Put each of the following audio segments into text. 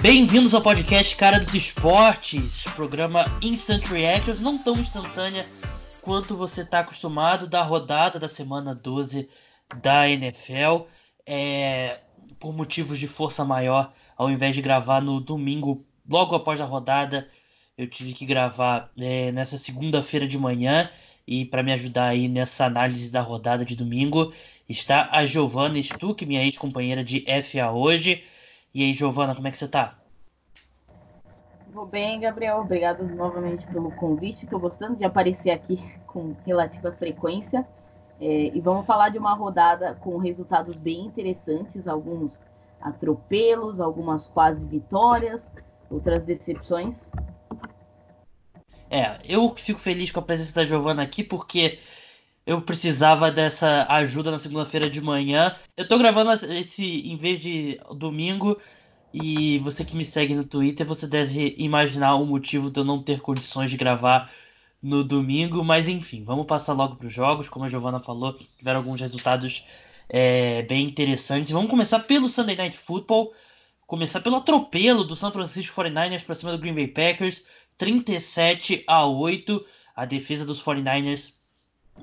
Bem-vindos ao podcast Cara dos Esportes, programa Instant Reactions, não tão instantânea quanto você está acostumado da rodada da semana 12 da NFL. É, por motivos de força maior, ao invés de gravar no domingo, logo após a rodada, eu tive que gravar é, nessa segunda-feira de manhã. E para me ajudar aí nessa análise da rodada de domingo, está a Giovana Stuck, minha ex-companheira de FA hoje. E aí, Giovana, como é que você tá? Vou bem, Gabriel. Obrigado novamente pelo convite. Estou gostando de aparecer aqui com relativa frequência. É, e vamos falar de uma rodada com resultados bem interessantes, alguns atropelos, algumas quase vitórias, outras decepções. É, eu fico feliz com a presença da Giovana aqui porque eu precisava dessa ajuda na segunda-feira de manhã. Eu tô gravando esse em vez de domingo e você que me segue no Twitter, você deve imaginar o motivo de eu não ter condições de gravar no domingo, mas enfim, vamos passar logo para os jogos. Como a Giovana falou, tiveram alguns resultados é, bem interessantes. Vamos começar pelo Sunday Night Football, começar pelo atropelo do San Francisco 49ers para cima do Green Bay Packers, 37 a 8. A defesa dos 49ers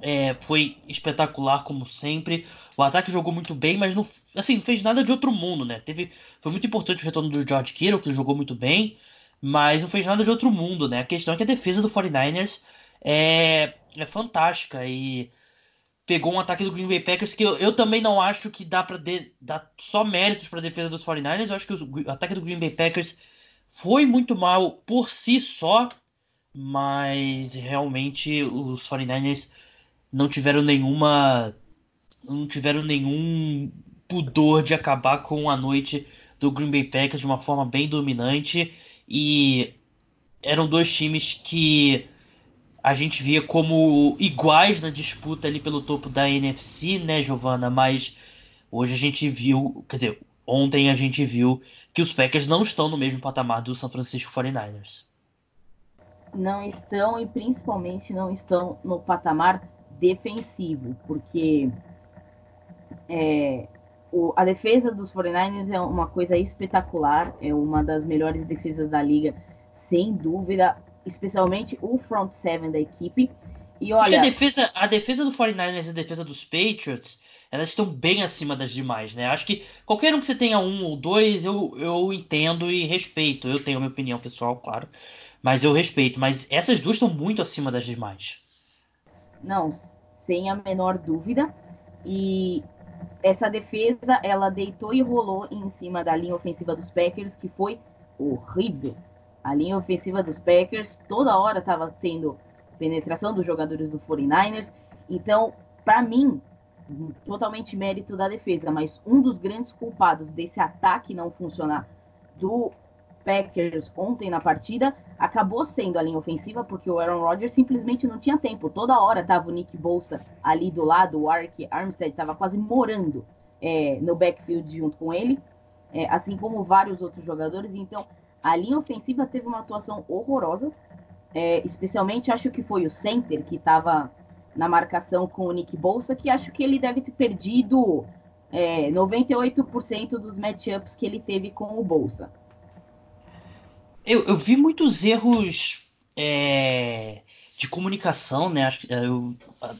é, foi espetacular como sempre. O ataque jogou muito bem, mas não, assim, fez nada de outro mundo, né? Teve, foi muito importante o retorno do George Kittle, que jogou muito bem, mas não fez nada de outro mundo, né? A questão é que a defesa do 49ers é, é fantástica e pegou um ataque do Green Bay Packers que eu, eu também não acho que dá para dar só méritos para a defesa dos 49ers. Eu acho que o ataque do Green Bay Packers foi muito mal por si só, mas realmente os 49ers não tiveram nenhuma não tiveram nenhum pudor de acabar com a noite do Green Bay Packers de uma forma bem dominante e eram dois times que a gente via como iguais na disputa ali pelo topo da NFC, né, Giovana? Mas hoje a gente viu, quer dizer, ontem a gente viu que os Packers não estão no mesmo patamar do San Francisco 49ers. Não estão e principalmente não estão no patamar defensivo, porque é, o, a defesa dos 49ers é uma coisa espetacular, é uma das melhores defesas da liga, sem dúvida, especialmente o front seven da equipe. E olha, a defesa, a defesa do 49ers e a defesa dos Patriots, elas estão bem acima das demais, né? Acho que qualquer um que você tenha um ou dois, eu, eu entendo e respeito. Eu tenho a minha opinião pessoal, claro, mas eu respeito. Mas essas duas estão muito acima das demais. Não, sem a menor dúvida. E essa defesa, ela deitou e rolou em cima da linha ofensiva dos Packers, que foi horrível. A linha ofensiva dos Packers toda hora estava tendo penetração dos jogadores do 49ers. Então, para mim, totalmente mérito da defesa, mas um dos grandes culpados desse ataque não funcionar do Packers ontem na partida acabou sendo a linha ofensiva, porque o Aaron Rodgers simplesmente não tinha tempo. Toda hora tava o Nick Bolsa ali do lado, o Ark Armstead estava quase morando é, no backfield junto com ele, é, assim como vários outros jogadores. Então, a linha ofensiva teve uma atuação horrorosa, é, especialmente acho que foi o center que estava na marcação com o Nick Bolsa, que acho que ele deve ter perdido 98% é, dos matchups que ele teve com o Bolsa. Eu, eu vi muitos erros é, de comunicação, né? Acho que é, a,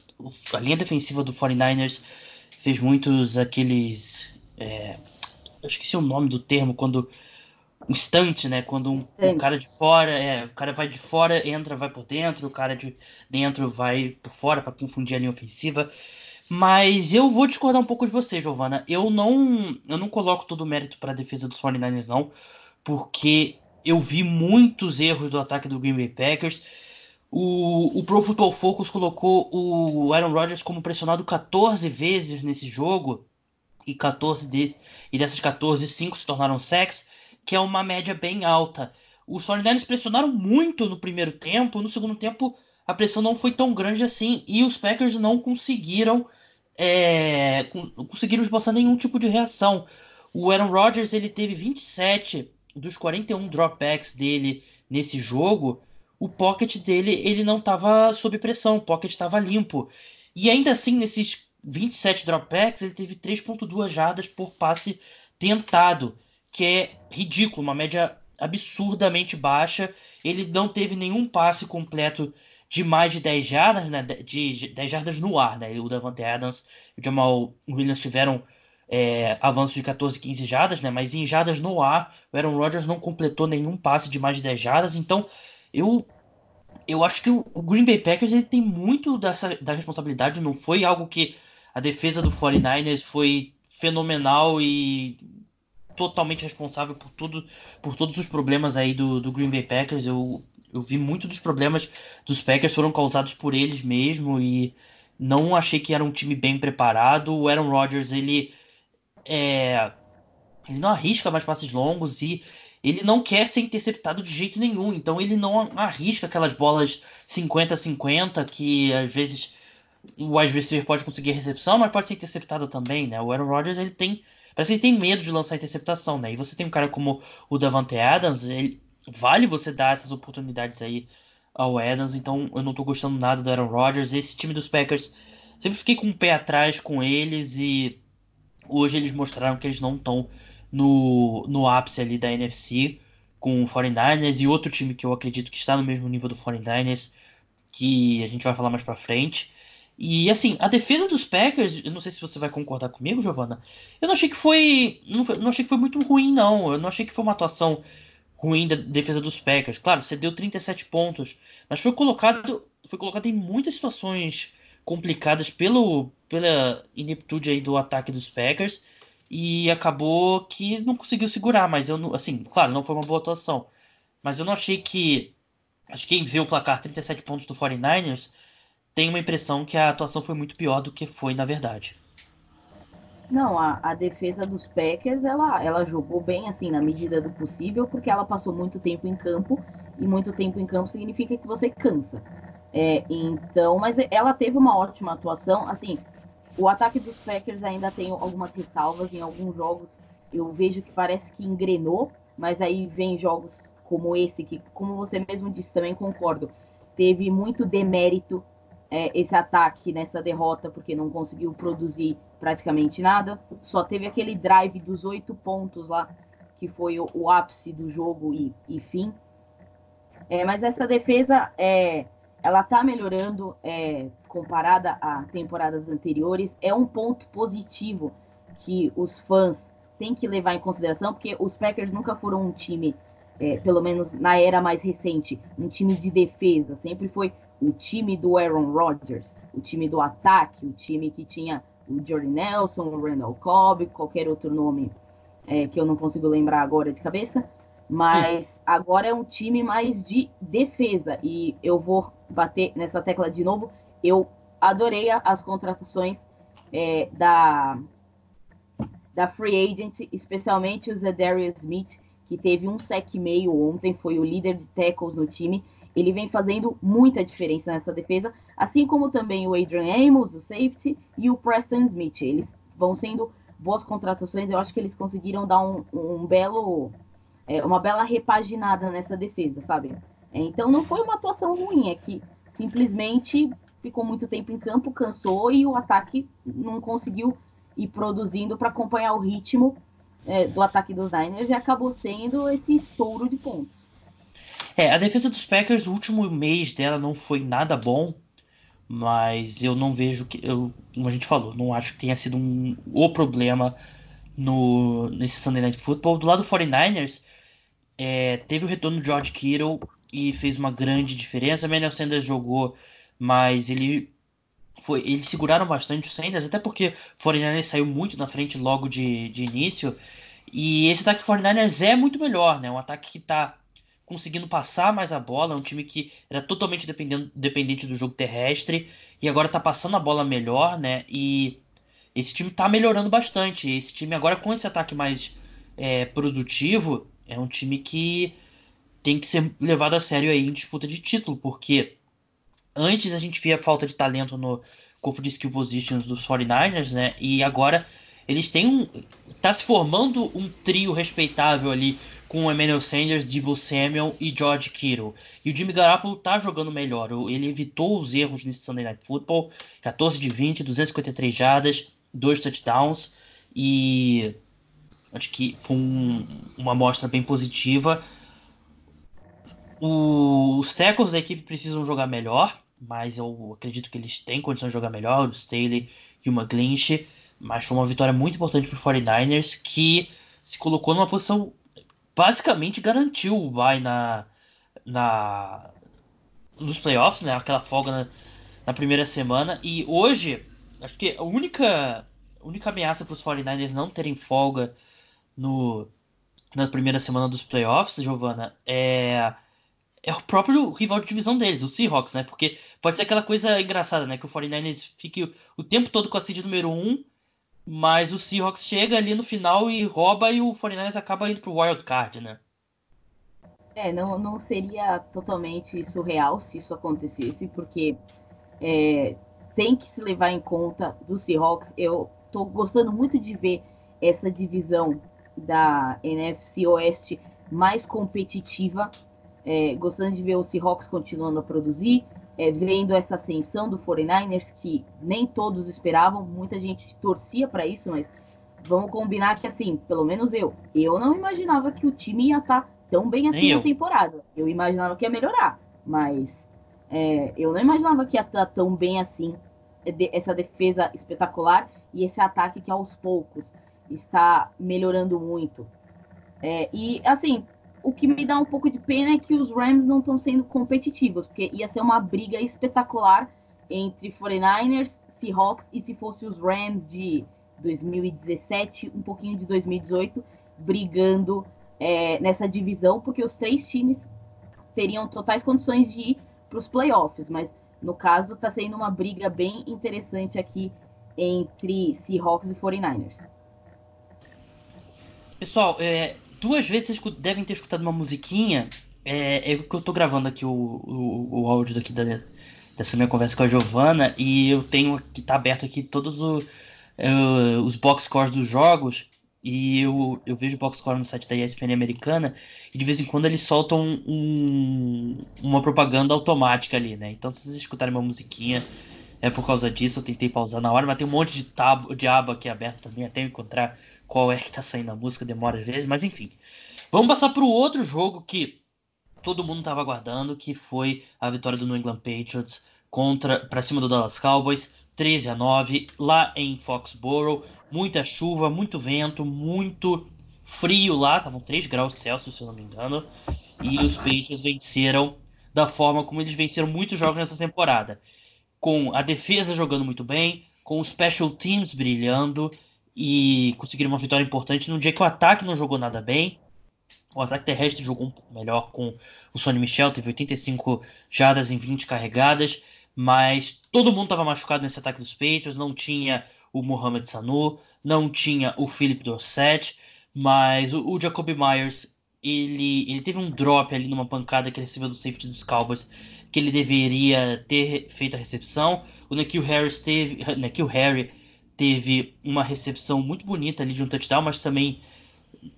a, linha defensiva do 49ers fez muitos aqueles. É, eu esqueci o nome do termo, quando. Instante, né? Quando um, um, cara de fora, é, o cara vai de fora, entra, vai por dentro, o cara de dentro vai por fora para confundir a linha ofensiva. Mas eu vou discordar um pouco de você, Giovana. Eu não, eu não coloco todo o mérito para a defesa dos 49ers, não, porque eu vi muitos erros do ataque do Green Bay Packers. O, o Pro Football Focus colocou o Aaron Rodgers como pressionado 14 vezes nesse jogo. E 14 de, e dessas 14, 5 se tornaram sacks, que é uma média bem alta. Os 49 pressionaram muito no primeiro tempo, no segundo tempo a pressão não foi tão grande assim e os Packers não conseguiram é, conseguiram esboçar nenhum tipo de reação. O Aaron Rodgers ele teve 27 dos 41 dropbacks dele nesse jogo, o pocket dele ele não estava sob pressão, o pocket estava limpo. E ainda assim, nesses 27 dropbacks, ele teve 3.2 jardas por passe tentado, que é ridículo, uma média absurdamente baixa. Ele não teve nenhum passe completo de mais de 10 jardas, né? De 10 jardas no ar, né? O Davante Adams e o Jamal Williams tiveram é, avanço de 14, 15 jardas, né? Mas em jardas no ar, o Aaron Rodgers não completou nenhum passe de mais de 10 jardas. Então, eu eu acho que o, o Green Bay Packers ele tem muito dessa, da responsabilidade. Não foi algo que a defesa do 49ers foi fenomenal e totalmente responsável por tudo, por todos os problemas aí do, do Green Bay Packers. Eu, eu vi muito dos problemas dos Packers foram causados por eles mesmo e não achei que era um time bem preparado. O Aaron Rodgers ele é, ele não arrisca mais passes longos e ele não quer ser interceptado de jeito nenhum. Então ele não arrisca aquelas bolas 50-50 que às vezes o wide receiver pode conseguir recepção, mas pode ser interceptada também, né? O Aaron Rodgers ele tem parece que ele tem medo de lançar interceptação, né? E você tem um cara como o Davante Adams, ele vale você dar essas oportunidades aí ao Adams, então eu não tô gostando nada do Aaron Rodgers. Esse time dos Packers sempre fiquei com o um pé atrás com eles e hoje eles mostraram que eles não estão no, no ápice ali da NFC com o 49ers e outro time que eu acredito que está no mesmo nível do 49ers, que a gente vai falar mais para frente. E assim, a defesa dos Packers, eu não sei se você vai concordar comigo, Giovana. Eu não achei que foi, não, foi, não achei que foi muito ruim não. Eu não achei que foi uma atuação ruim da defesa dos Packers. Claro, você deu 37 pontos, mas foi colocado, foi colocado em muitas situações complicadas pelo, pela ineptude aí do ataque dos Packers e acabou que não conseguiu segurar, mas eu não, assim, claro, não foi uma boa atuação, mas eu não achei que acho que quem vê o placar 37 pontos do 49ers tem uma impressão que a atuação foi muito pior do que foi na verdade. Não, a, a defesa dos Packers, ela, ela jogou bem, assim, na medida do possível, porque ela passou muito tempo em campo, e muito tempo em campo significa que você cansa. É, então, mas ela teve uma ótima atuação, assim, o ataque dos Packers ainda tem algumas ressalvas em alguns jogos. Eu vejo que parece que engrenou, mas aí vem jogos como esse, que, como você mesmo disse, também concordo, teve muito demérito é, esse ataque nessa derrota, porque não conseguiu produzir praticamente nada. Só teve aquele drive dos oito pontos lá, que foi o, o ápice do jogo e, e fim. É, mas essa defesa é, ela tá melhorando é, comparada a temporadas anteriores. É um ponto positivo que os fãs têm que levar em consideração, porque os Packers nunca foram um time, é, pelo menos na era mais recente, um time de defesa. Sempre foi o time do Aaron Rodgers, o time do ataque, o time que tinha o Jordy Nelson, o Randall Cobb, qualquer outro nome é, que eu não consigo lembrar agora de cabeça. Mas agora é um time mais de defesa. E eu vou bater nessa tecla de novo. Eu adorei as contratações é, da, da Free Agent, especialmente o Zedarius Smith, que teve um sec e meio ontem, foi o líder de tackles no time. Ele vem fazendo muita diferença nessa defesa, assim como também o Adrian Amos, o safety, e o Preston Smith. Eles vão sendo boas contratações. Eu acho que eles conseguiram dar um, um belo é, uma bela repaginada nessa defesa, sabe? É, então não foi uma atuação ruim, é que simplesmente ficou muito tempo em campo, cansou e o ataque não conseguiu ir produzindo para acompanhar o ritmo é, do ataque dos Niners e acabou sendo esse estouro de pontos. É, a defesa dos Packers, o último mês dela não foi nada bom, mas eu não vejo que, eu, como a gente falou, não acho que tenha sido um, o problema no, nesse Sunday Night Football. Do lado do 49ers, é, teve o retorno do George Kittle e fez uma grande diferença. Manuel Sanders jogou, mas ele foi, eles seguraram bastante o Sanders, até porque o 49ers saiu muito na frente logo de, de início. E esse ataque do 49ers é muito melhor, né? Um ataque que está conseguindo passar mais a bola, é um time que era totalmente dependente do jogo terrestre e agora está passando a bola melhor, né? E esse time está melhorando bastante. Esse time agora com esse ataque mais é, produtivo, é um time que tem que ser levado a sério aí em disputa de título, porque antes a gente via falta de talento no corpo de skill positions dos 49ers, né? E agora eles têm um. Tá se formando um trio respeitável ali com o Emmanuel Sanders, Debo Samuel e George Kittle. E o Jimmy Garoppolo tá jogando melhor. Ele evitou os erros nesse Sunday Night Football. 14 de 20, 253 jardas, dois touchdowns. E acho que foi um, uma amostra bem positiva. O, os tackles da equipe precisam jogar melhor, mas eu acredito que eles têm condições de jogar melhor. O Staley e o McGlinch. Mas foi uma vitória muito importante para o 49ers que se colocou numa posição basicamente garantiu o bye na, na nos playoffs, né? Aquela folga na, na primeira semana. E hoje, acho que a única, única ameaça para os 49ers não terem folga no, na primeira semana dos playoffs, Giovana, é, é o próprio rival de divisão deles, o Seahawks, né? Porque pode ser aquela coisa engraçada, né? Que o 49ers fique o tempo todo com a seed número 1 mas o Seahawks chega ali no final e rouba e o 49ers acaba indo pro wild card, né? É, não, não seria totalmente surreal se isso acontecesse, porque é, tem que se levar em conta do Seahawks. Eu tô gostando muito de ver essa divisão da NFC Oeste mais competitiva. É, gostando de ver o Seahawks continuando a produzir, é, vendo essa ascensão do 49ers, que nem todos esperavam, muita gente torcia para isso, mas vamos combinar que, assim, pelo menos eu, eu não imaginava que o time ia estar tá tão bem assim na temporada. Eu imaginava que ia melhorar, mas é, eu não imaginava que ia estar tá tão bem assim, essa defesa espetacular e esse ataque que aos poucos está melhorando muito. É, e, assim, o que me dá um pouco de pena é que os Rams não estão sendo competitivos, porque ia ser uma briga espetacular entre 49ers, Seahawks e se fosse os Rams de 2017, um pouquinho de 2018, brigando é, nessa divisão, porque os três times teriam totais condições de ir para os playoffs, mas no caso está sendo uma briga bem interessante aqui entre Seahawks e 49ers. Pessoal, é, duas vezes vocês devem ter escutado uma musiquinha. É, é que eu tô gravando aqui o, o, o áudio daqui da, dessa minha conversa com a Giovana e eu tenho aqui, tá aberto aqui todos o, uh, os box scores dos jogos e eu, eu vejo box score no site da ESPN americana e de vez em quando eles soltam um, uma propaganda automática ali, né? Então se vocês escutarem uma musiquinha é por causa disso, eu tentei pausar na hora, mas tem um monte de, tab, de aba aqui aberta também até eu encontrar qual é que tá saindo a música, demora às vezes, mas enfim. Vamos passar para o outro jogo que todo mundo estava aguardando, que foi a vitória do New England Patriots contra para cima do Dallas Cowboys, 13 a 9, lá em Foxborough. Muita chuva, muito vento, muito frio lá, estavam 3 graus Celsius, se eu não me engano. E os Patriots venceram da forma como eles venceram muitos jogos nessa temporada. Com a defesa jogando muito bem, com os special teams brilhando e conseguiram uma vitória importante num dia que o ataque não jogou nada bem. O ataque terrestre jogou um pouco melhor com o Sonny Michel, teve 85 jardas em 20 carregadas, mas todo mundo estava machucado nesse ataque dos Patriots, não tinha o Mohamed Sanu, não tinha o Philip Dorsett, mas o, o Jacoby Myers, ele, ele teve um drop ali numa pancada que ele recebeu do safety dos Cowboys, que ele deveria ter feito a recepção. O Nikhil Harris teve, Nikhil Harry teve uma recepção muito bonita ali de um touchdown, mas também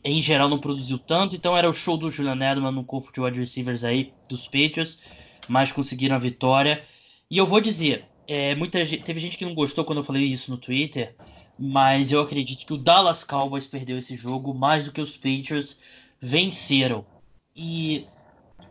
em geral não produziu tanto. Então era o show do Julian Edelman no corpo de wide receivers aí dos Patriots, mas conseguiram a vitória. E eu vou dizer, é, muita gente, teve gente que não gostou quando eu falei isso no Twitter, mas eu acredito que o Dallas Cowboys perdeu esse jogo mais do que os Patriots venceram. E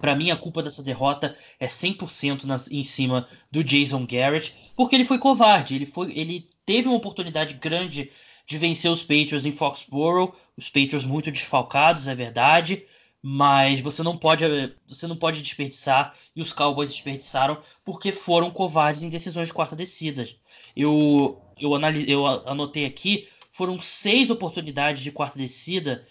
para mim, a culpa dessa derrota é 100% nas, em cima do Jason Garrett, porque ele foi covarde. Ele, foi, ele teve uma oportunidade grande de vencer os Patriots em Foxborough, os Patriots muito desfalcados, é verdade, mas você não pode você não pode desperdiçar e os Cowboys desperdiçaram porque foram covardes em decisões de quarta descidas. Eu eu, eu anotei aqui, foram seis oportunidades de quarta descida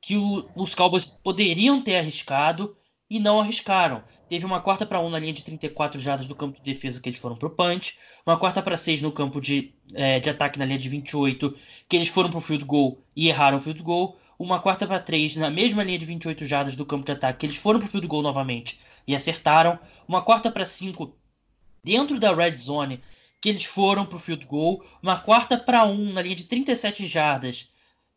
que o, os Cowboys poderiam ter arriscado e não arriscaram. Teve uma quarta para 1 na linha de 34 jardas do campo de defesa que eles foram pro punch, uma quarta para 6 no campo de, é, de ataque na linha de 28 que eles foram pro field goal e erraram o field goal, uma quarta para 3 na mesma linha de 28 jardas do campo de ataque que eles foram pro field goal novamente e acertaram, uma quarta para 5 dentro da red zone que eles foram pro field goal, uma quarta para um na linha de 37 jardas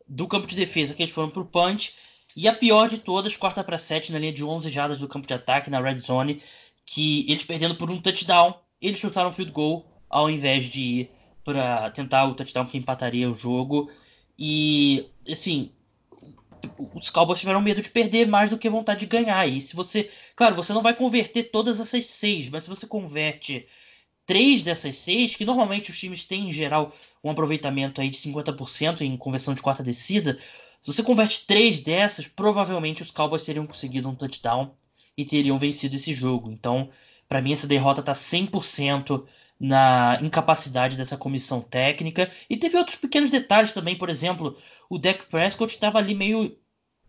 do campo de defesa que eles foram pro punch, e a pior de todas, quarta para sete na linha de 11 jardas do campo de ataque na red zone, que eles perdendo por um touchdown, eles chutaram field goal ao invés de ir para tentar o touchdown que empataria o jogo. E assim, os Cowboys tiveram medo de perder mais do que vontade de ganhar. E se você, claro, você não vai converter todas essas seis, mas se você converte três dessas seis, que normalmente os times têm em geral um aproveitamento aí de 50% em conversão de quarta descida, se você converte três dessas, provavelmente os Cowboys teriam conseguido um touchdown e teriam vencido esse jogo. Então, para mim essa derrota tá 100% na incapacidade dessa comissão técnica. E teve outros pequenos detalhes também, por exemplo, o Dak Prescott estava ali meio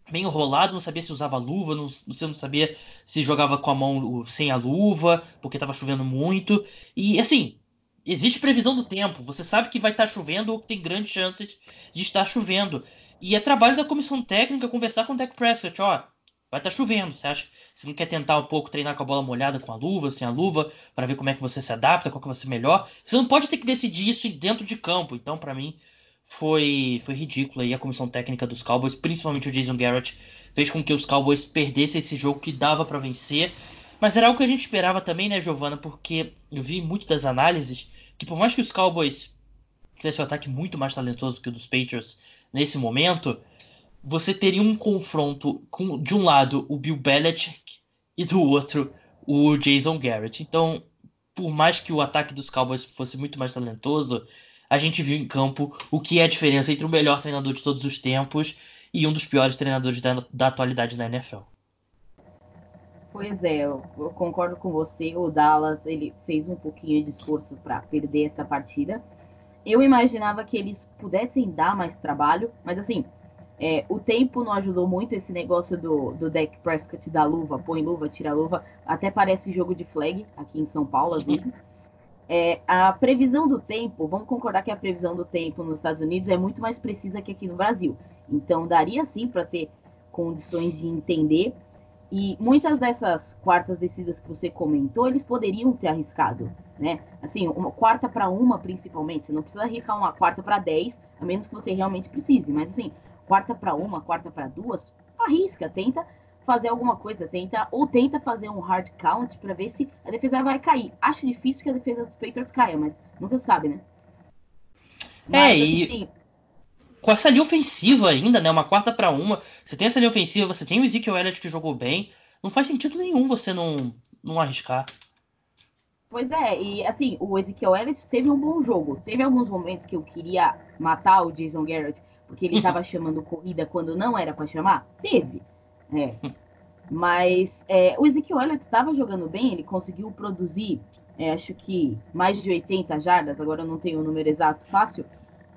meio enrolado, não sabia se usava luva, não, você não sabia se jogava com a mão sem a luva, porque estava chovendo muito. E assim, existe previsão do tempo, você sabe que vai estar tá chovendo ou que tem grandes chances de estar chovendo. E é trabalho da comissão técnica conversar com o Dak Prescott, ó, vai estar tá chovendo, você acha? Você não quer tentar um pouco treinar com a bola molhada, com a luva, sem a luva, para ver como é que você se adapta, qual que vai ser melhor. Você não pode ter que decidir isso dentro de campo. Então, para mim, foi, foi ridículo aí a comissão técnica dos Cowboys, principalmente o Jason Garrett, fez com que os Cowboys perdessem esse jogo que dava para vencer. Mas era algo que a gente esperava também, né, Giovana? Porque eu vi muito das análises que por mais que os Cowboys tivessem um ataque muito mais talentoso que o dos Patriots nesse momento, você teria um confronto com, de um lado, o Bill Belichick e do outro, o Jason Garrett. Então, por mais que o ataque dos Cowboys fosse muito mais talentoso, a gente viu em campo o que é a diferença entre o melhor treinador de todos os tempos e um dos piores treinadores da, da atualidade na NFL. Pois é, eu, concordo com você. O Dallas ele fez um pouquinho de esforço para perder essa partida. Eu imaginava que eles pudessem dar mais trabalho, mas assim, é, o tempo não ajudou muito esse negócio do, do deck Prescott da luva, põe luva, tira luva. Até parece jogo de flag aqui em São Paulo, às vezes. É, a previsão do tempo, vamos concordar que a previsão do tempo nos Estados Unidos é muito mais precisa que aqui no Brasil. Então, daria sim para ter condições de entender. E muitas dessas quartas descidas que você comentou, eles poderiam ter arriscado, né? Assim, uma quarta para uma, principalmente. Você não precisa arriscar uma quarta para dez, a menos que você realmente precise. Mas, assim, quarta para uma, quarta para duas, arrisca, tenta fazer alguma coisa, tenta ou tenta fazer um hard count para ver se a defesa vai cair. Acho difícil que a defesa dos Patriots caia, mas nunca sabe, né? É, mas, é, e assim, com essa linha ofensiva ainda, né? Uma quarta para uma, você tem essa linha ofensiva, você tem o Ezekiel Elliott que jogou bem, não faz sentido nenhum você não, não arriscar. Pois é, e assim, o Ezekiel Elliott teve um bom jogo. Teve alguns momentos que eu queria matar o Jason Garrett, porque ele estava chamando corrida quando não era para chamar. Teve. É. Mas é, o Ezekiel Elliott estava jogando bem, ele conseguiu produzir, é, acho que mais de 80 jardas, agora eu não tenho o número exato fácil.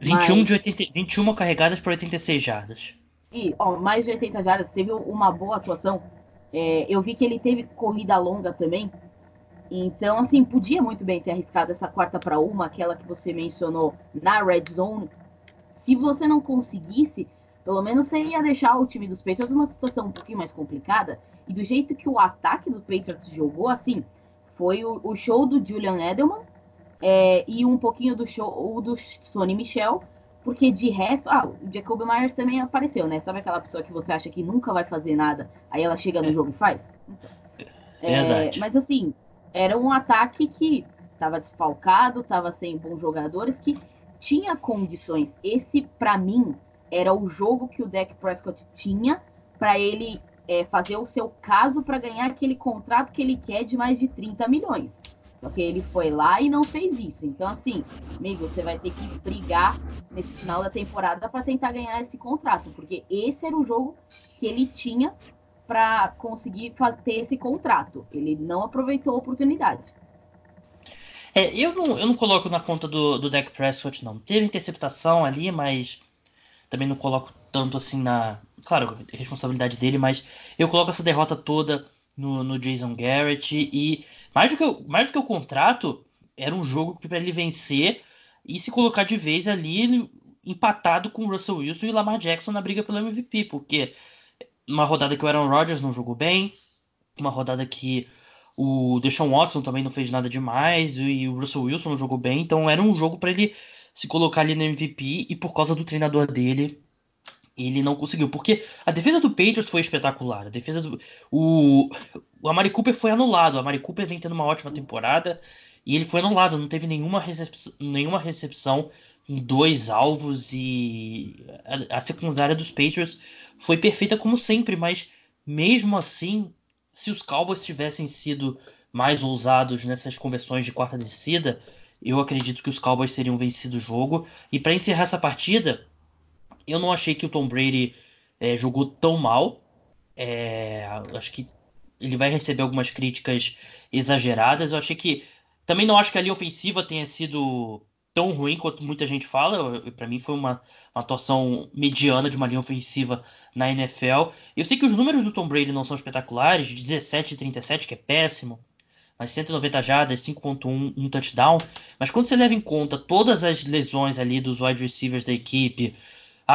21, mas... de 80, 21 carregadas para 86 jardas. E, ó, mais de 80 jardas, teve uma boa atuação. É, eu vi que ele teve corrida longa também. Então, assim, podia muito bem ter arriscado essa quarta para uma, aquela que você mencionou na red zone. Se você não conseguisse, pelo menos você ia deixar o time dos Patriots numa situação um pouquinho mais complicada. E do jeito que o ataque do Patriots jogou, assim, foi o, o show do Julian Edelman é, e um pouquinho do show do Sonny Michel. Porque de resto, ah, o Jacob Myers também apareceu, né? Sabe aquela pessoa que você acha que nunca vai fazer nada, aí ela chega no jogo e faz? Então, é, mas assim, era um ataque que estava desfalcado, estava sem bons jogadores, que tinha condições. Esse, para mim, era o jogo que o Dak Prescott tinha para ele é, fazer o seu caso para ganhar aquele contrato que ele quer de mais de 30 milhões. Só que ele foi lá e não fez isso. Então, assim, amigo, você vai ter que brigar nesse final da temporada para tentar ganhar esse contrato, porque esse era o jogo que ele tinha para conseguir ter esse contrato. Ele não aproveitou a oportunidade. É, eu não, eu não coloco na conta do, do Dak Prescott, não. Teve interceptação ali, mas também não coloco tanto assim na. Claro, responsabilidade dele, mas eu coloco essa derrota toda no, no Jason Garrett. E mais do, que mais do que o contrato, era um jogo para ele vencer e se colocar de vez ali empatado com o Russell Wilson e Lamar Jackson na briga pelo MVP, porque uma rodada que o Aaron Rodgers não jogou bem, uma rodada que O Deshaun Watson também não fez nada demais e o Russell Wilson não jogou bem, então era um jogo para ele se colocar ali no MVP e por causa do treinador dele, ele não conseguiu. Porque a defesa do Patriots foi espetacular. A defesa do. O, o Amari Cooper foi anulado. O Amari Cooper vem tendo uma ótima temporada e ele foi anulado. Não teve nenhuma recepção, nenhuma recepção em dois alvos e a, a secundária dos Patriots foi perfeita como sempre, mas mesmo assim, se os Cowboys tivessem sido mais ousados nessas conversões de quarta descida, eu acredito que os Cowboys teriam vencido o jogo. E para encerrar essa partida, eu não achei que o Tom Brady é, jogou tão mal. É, acho que ele vai receber algumas críticas exageradas. Eu achei que. Também não acho que a linha ofensiva tenha sido tão ruim quanto muita gente fala. Para mim foi uma, uma, atuação mediana de uma linha ofensiva na NFL. Eu sei que os números do Tom Brady não são espetaculares, 17 e 37, que é péssimo mas 190 jardas, 5.1, um touchdown. Mas quando você leva em conta todas as lesões ali dos wide receivers da equipe,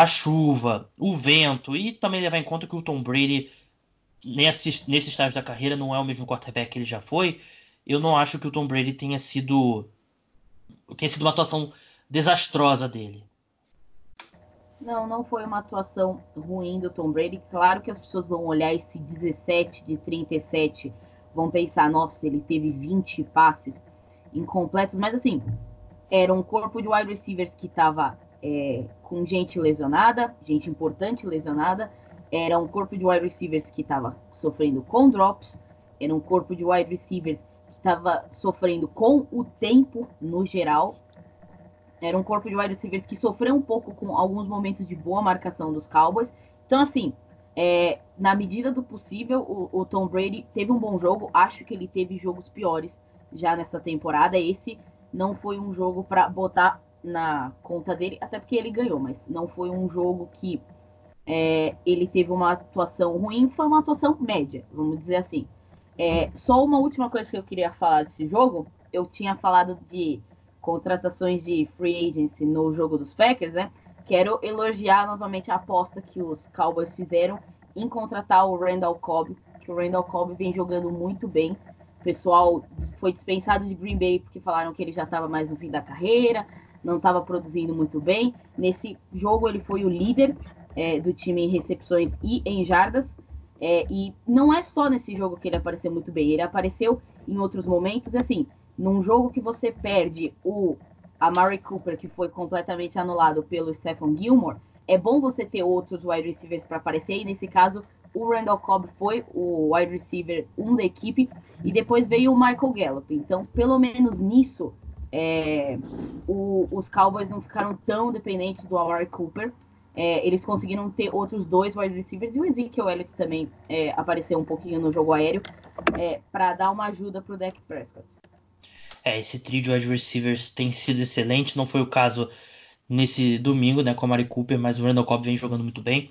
a chuva, o vento, e também levar em conta que o Tom Brady, nesse, nesse estágio da carreira, não é o mesmo quarterback que ele já foi, eu não acho que o Tom Brady tenha sido, tenha sido uma atuação desastrosa dele. Não, não foi uma atuação ruim do Tom Brady. Claro que as pessoas vão olhar esse 17 de 37 vão pensar, nossa, ele teve 20 passes incompletos, mas assim, era um corpo de wide receivers que estava é, com gente lesionada, gente importante lesionada, era um corpo de wide receivers que estava sofrendo com drops, era um corpo de wide receivers que estava sofrendo com o tempo no geral, era um corpo de wide receivers que sofreu um pouco com alguns momentos de boa marcação dos Cowboys. Então, assim, é, na medida do possível, o, o, Tom Brady teve um bom jogo. Acho que ele teve jogos piores já nessa temporada. Esse não foi um jogo para botar na conta dele, até porque ele ganhou, mas não foi um jogo que é, ele teve uma atuação ruim, foi uma atuação média, vamos dizer assim. É, só uma última coisa que eu queria falar desse jogo, eu tinha falado de contratações de free agency no jogo dos Packers, né? Quero elogiar novamente a aposta que os Cowboys fizeram em contratar o Randall Cobb, que o Randall Cobb vem jogando muito bem. O pessoal foi dispensado de Green Bay porque falaram que ele já estava mais no fim da carreira, não estava produzindo muito bem. Nesse jogo ele foi o líder é, do time em recepções e em jardas. É, e não é só nesse jogo que ele apareceu muito bem, ele apareceu em outros momentos, assim, num jogo que você perde o a Murray Cooper, que foi completamente anulado pelo Stephen Gilmore, é bom você ter outros wide receivers para aparecer, e nesse caso o Randall Cobb foi o wide receiver 1 um da equipe, e depois veio o Michael Gallup. Então, pelo menos nisso, é, o, os Cowboys não ficaram tão dependentes do Amari Cooper. É, eles conseguiram ter outros dois wide receivers, e o Ezekiel Elliott também é, apareceu um pouquinho no jogo aéreo, é, para dar uma ajuda para o Dak Prescott. É, esse trio de wide receivers tem sido excelente. Não foi o caso nesse domingo, né, com a Mari Cooper, mas o Randall Cobb vem jogando muito bem.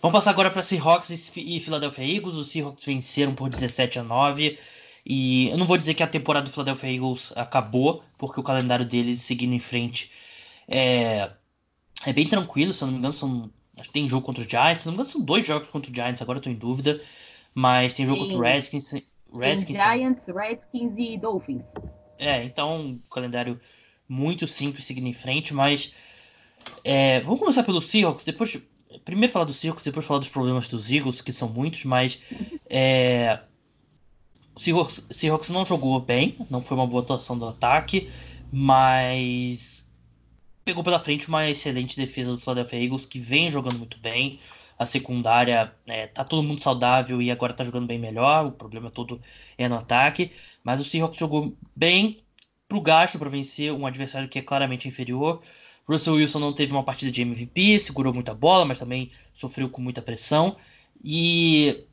Vamos passar agora para Seahawks e Philadelphia Eagles. Os Seahawks venceram por 17 a 9. E eu não vou dizer que a temporada do Philadelphia Eagles acabou, porque o calendário deles seguindo em frente é, é bem tranquilo. Se eu não me engano, são, tem jogo contra o Giants. Se não me engano, são dois jogos contra o Giants, agora eu tô em dúvida. Mas tem jogo contra o Redskins. Redskins Giants, Redskins e Dolphins. É, então, um calendário muito simples seguindo em frente, mas é, vamos começar pelo Seahawks, depois primeiro falar do Seahawks, depois falar dos problemas dos Eagles, que são muitos, mas é, o Seahawks, Seahawks não jogou bem, não foi uma boa atuação do ataque, mas pegou pela frente uma excelente defesa do Philadelphia Eagles, que vem jogando muito bem, a secundária é, tá todo mundo saudável e agora tá jogando bem melhor, o problema todo é no ataque, mas o Seahawks jogou bem pro gasto para vencer um adversário que é claramente inferior. Russell Wilson não teve uma partida de MVP, segurou muita bola, mas também sofreu com muita pressão. E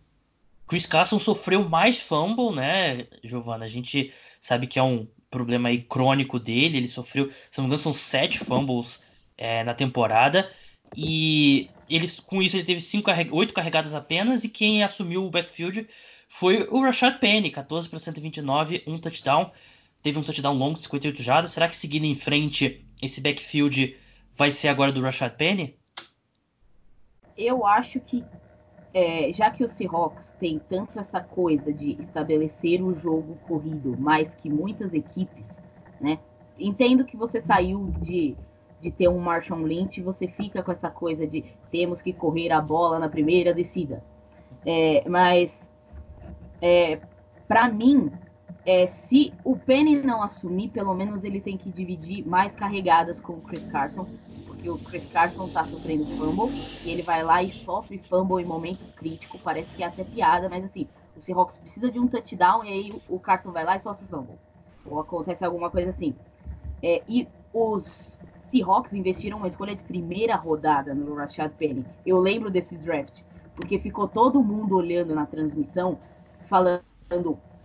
Chris Carson sofreu mais fumble, né, Giovana? A gente sabe que é um problema aí crônico dele. Ele sofreu, se não me engano, são sete fumbles é, na temporada. E ele, com isso ele teve cinco, oito carregadas apenas. E quem assumiu o backfield foi o Rashad Penny, 14 para 129, um touchdown. Teve um touchdown longo de 58 jardas. Será que seguindo em frente, esse backfield vai ser agora do Rashad Penny? Eu acho que é, já que os Seahawks têm tanto essa coisa de estabelecer o jogo corrido mais que muitas equipes, né? Entendo que você saiu de, de ter um Marshall Lynch e você fica com essa coisa de temos que correr a bola na primeira descida. É, mas, é, para mim, é, se o Penny não assumir, pelo menos ele tem que dividir mais carregadas com o Chris Carson, porque o Chris Carson tá sofrendo fumble, e ele vai lá e sofre fumble em momento crítico, parece que é até piada, mas assim, o Seahawks precisa de um touchdown, e aí o Carson vai lá e sofre fumble. Ou acontece alguma coisa assim. É, e os Seahawks investiram uma escolha de primeira rodada no Rashad Penny. Eu lembro desse draft, porque ficou todo mundo olhando na transmissão, falando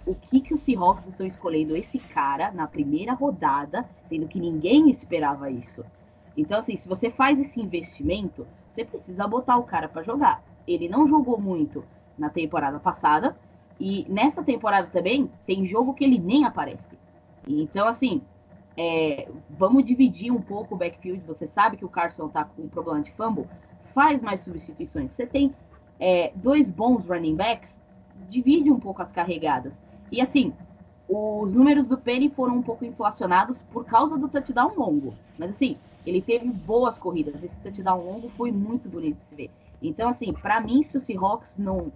o que, que os Seahawks estão escolhendo esse cara na primeira rodada, sendo que ninguém esperava isso. Então, assim, se você faz esse investimento, você precisa botar o cara para jogar. Ele não jogou muito na temporada passada, e nessa temporada também tem jogo que ele nem aparece. Então, assim, é, vamos dividir um pouco o backfield. Você sabe que o Carson tá com um problema de fumble, faz mais substituições. Você tem é, dois bons running backs, divide um pouco as carregadas. E assim, os números do Penny foram um pouco inflacionados por causa do touchdown longo. Mas assim, ele teve boas corridas. Esse touchdown longo foi muito bonito de se ver. Então, assim, para mim, se os Seahawks não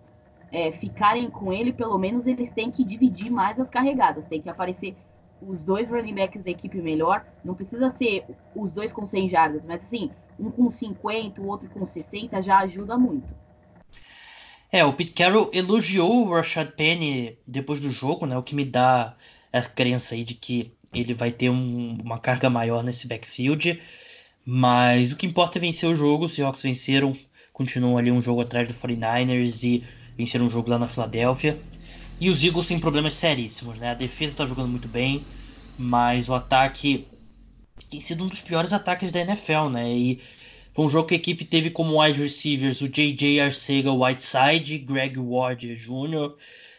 é, ficarem com ele, pelo menos eles têm que dividir mais as carregadas. Tem que aparecer os dois running backs da equipe melhor. Não precisa ser os dois com 100 jardas, mas assim, um com 50, o outro com 60 já ajuda muito. É, o Pete Carroll elogiou o Rashad Penny depois do jogo, né? O que me dá essa crença aí de que ele vai ter um, uma carga maior nesse backfield. Mas o que importa é vencer o jogo. Os Seahawks venceram, continuam ali um jogo atrás do 49ers e venceram um jogo lá na Filadélfia. E os Eagles têm problemas seríssimos, né? A defesa está jogando muito bem, mas o ataque tem sido um dos piores ataques da NFL, né? E foi um jogo que a equipe teve como wide receivers o J.J. Arcega Whiteside, Greg Ward Jr.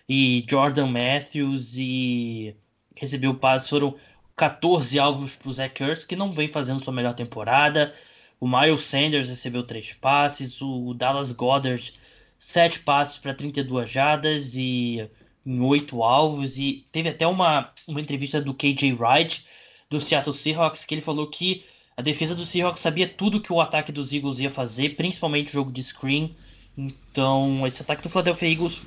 e Jordan Matthews e recebeu passes, foram 14 alvos para o Zach Ertz, que não vem fazendo sua melhor temporada. O Miles Sanders recebeu 3 passes, o Dallas Goddard 7 passes para 32 jardas e em 8 alvos. E teve até uma, uma entrevista do KJ Wright, do Seattle Seahawks, que ele falou que a defesa do Seahawks sabia tudo que o ataque dos Eagles ia fazer, principalmente o jogo de screen. Então, esse ataque do Philadelphia Eagles,